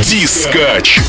Дискач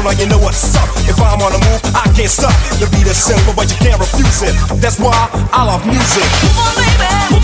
DFM. central, you know what's up. If I'm on the move, I can't stop. The beat is simple, but you can't refuse it. That's why I love music. Move on, baby.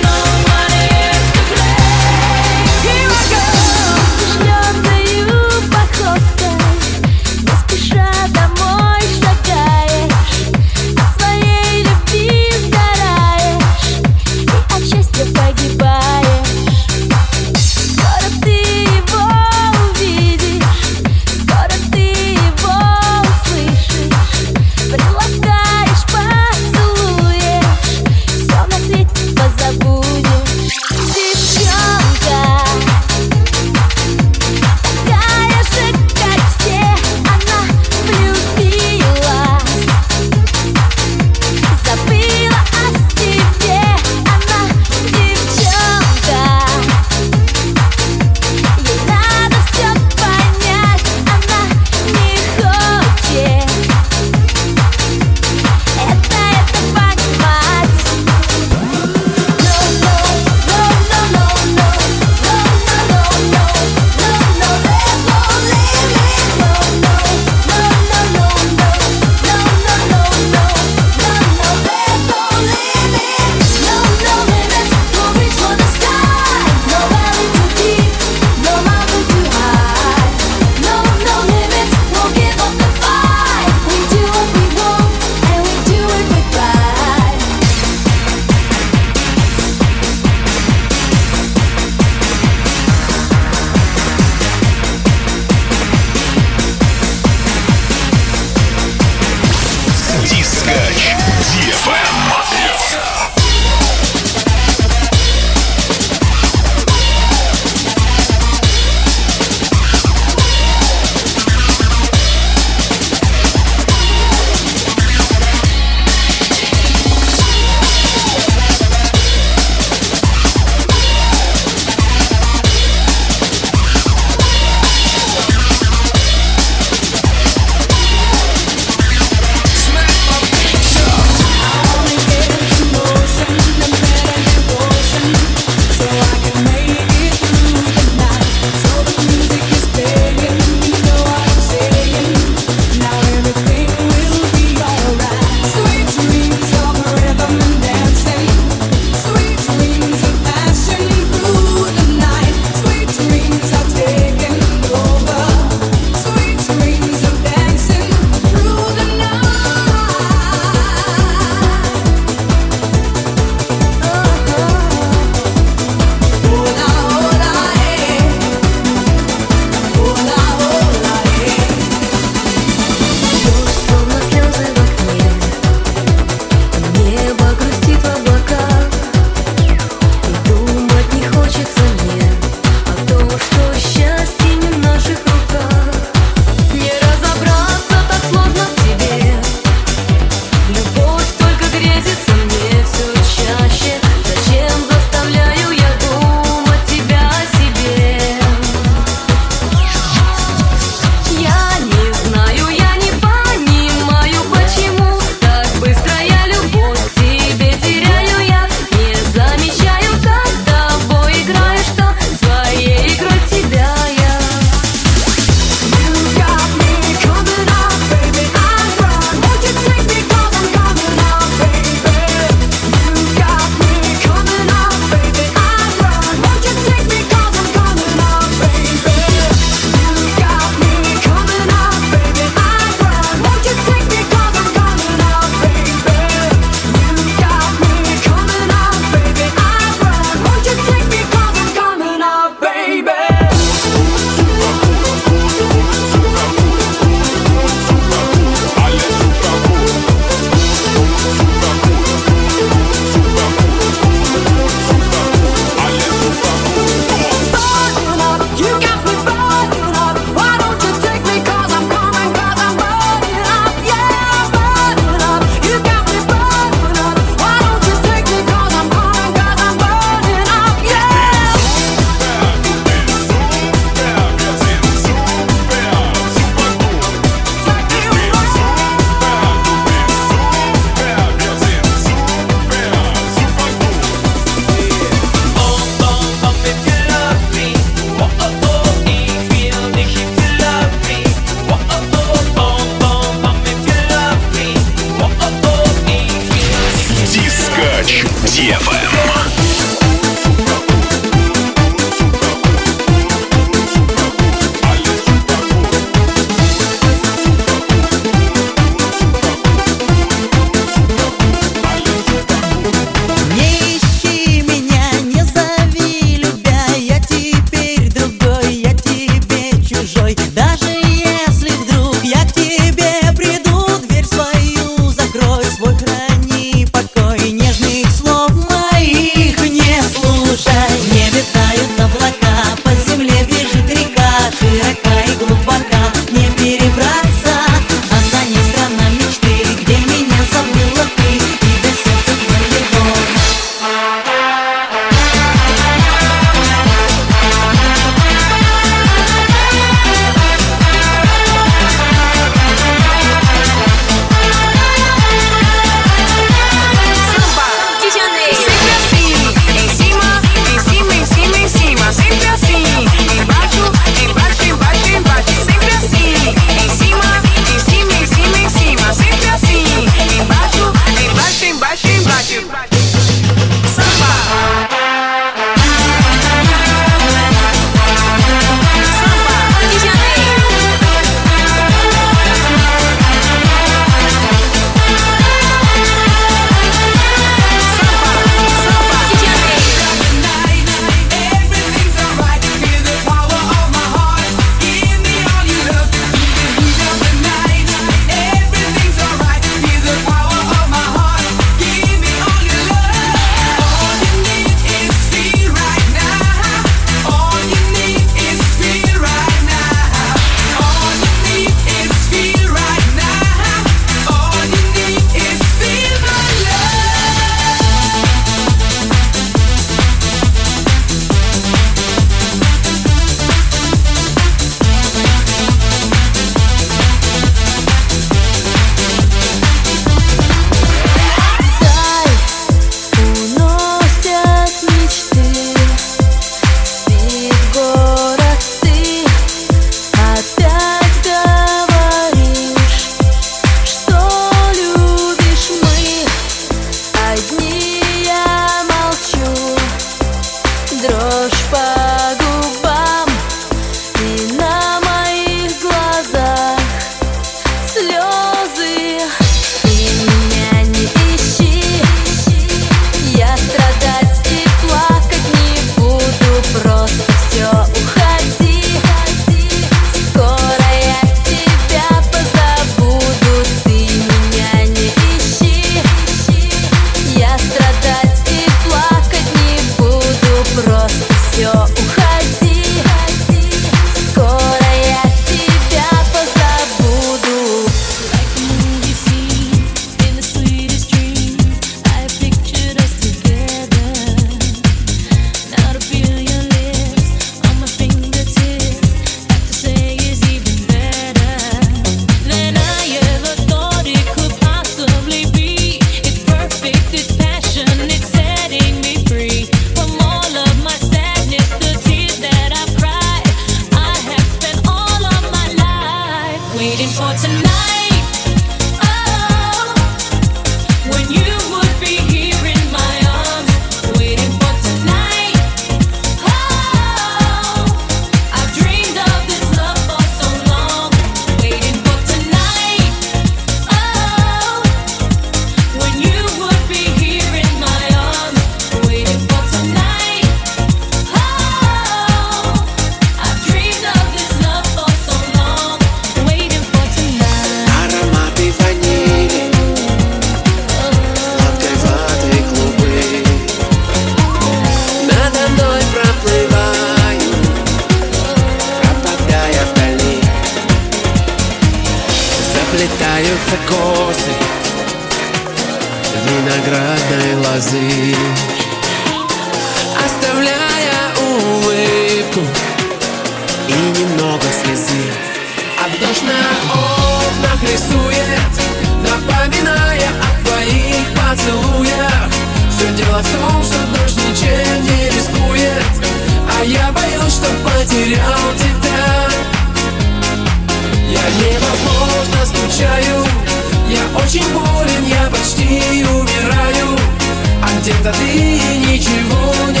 где-то ты ничего не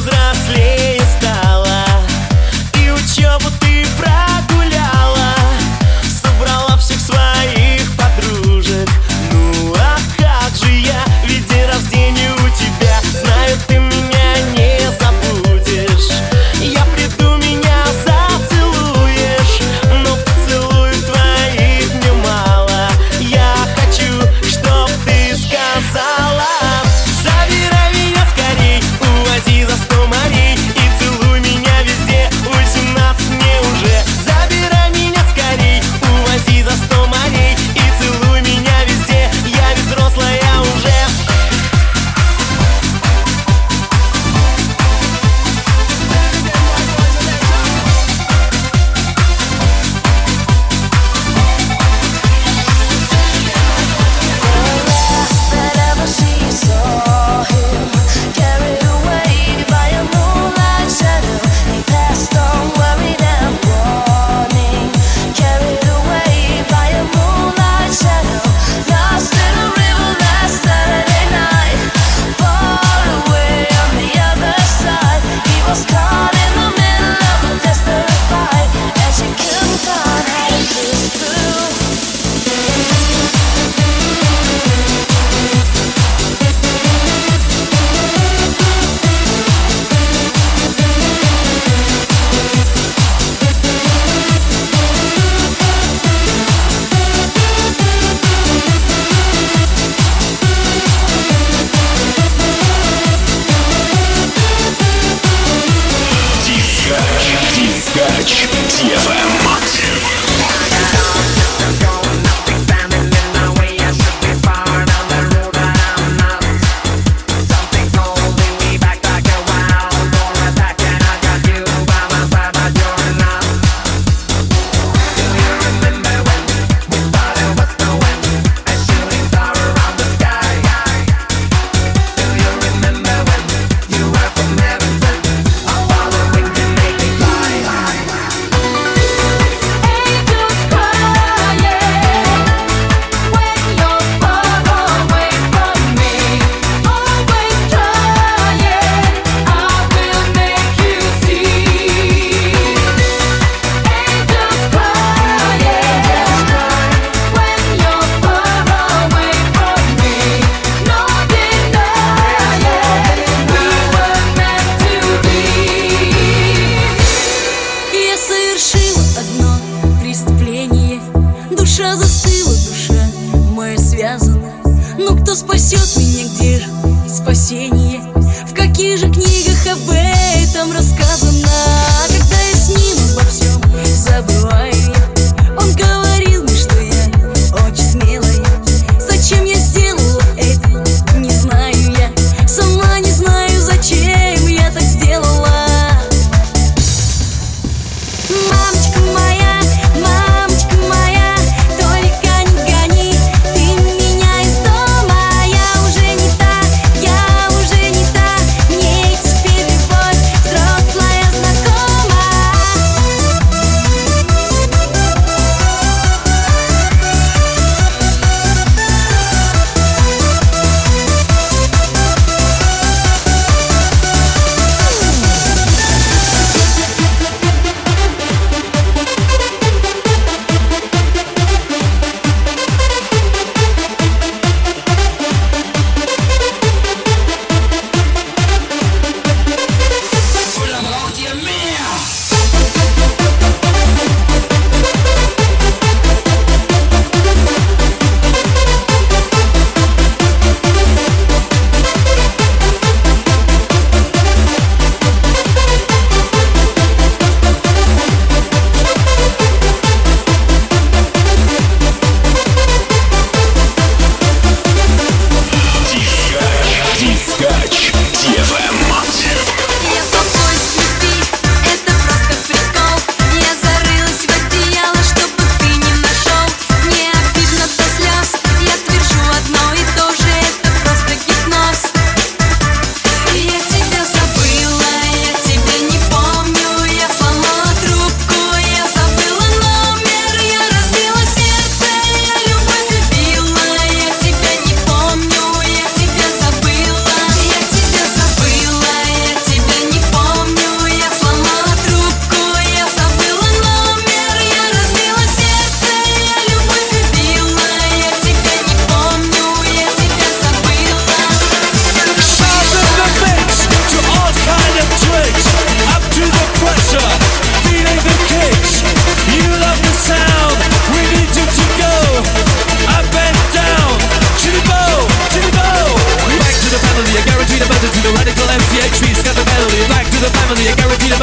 взрослеть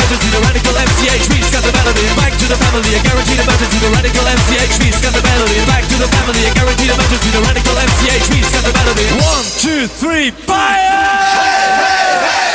To the radical MCH, reach got the melody, back to the family, a guaranteed To the radical MCH, reach got the melody, back to the family, a guaranteed To the radical MCH, reach got the melody. One, two, three, fire! Hey, hey, hey!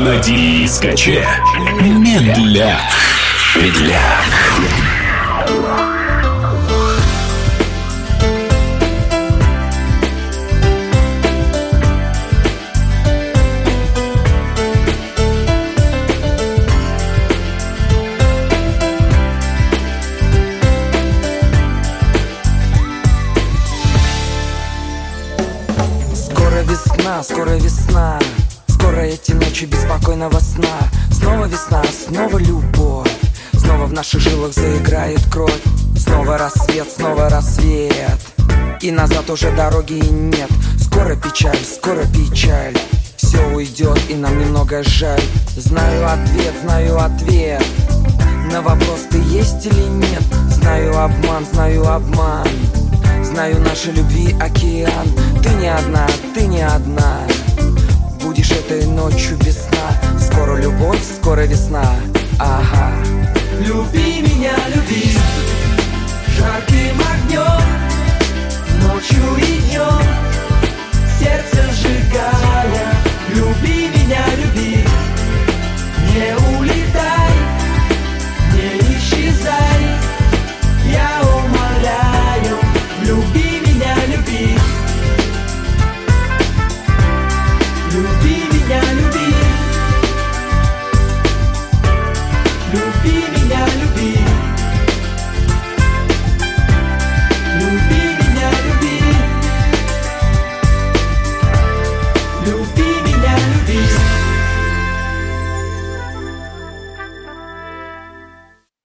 На дискоче. Медляк. Медляк. Наших жилах заиграет кровь. Снова рассвет, снова рассвет. И назад уже дороги нет. Скоро печаль, скоро печаль. Все уйдет и нам немного жаль. Знаю ответ, знаю ответ. На вопрос ты есть или нет? Знаю обман, знаю обман. Знаю нашей любви океан. Ты не одна, ты не одна. Будешь этой ночью без сна. Скоро любовь, скоро весна. Ага Люби меня, люби. Жарким огнем Ночью и днем Сердце сжигая. Люби меня, люби. Не уйти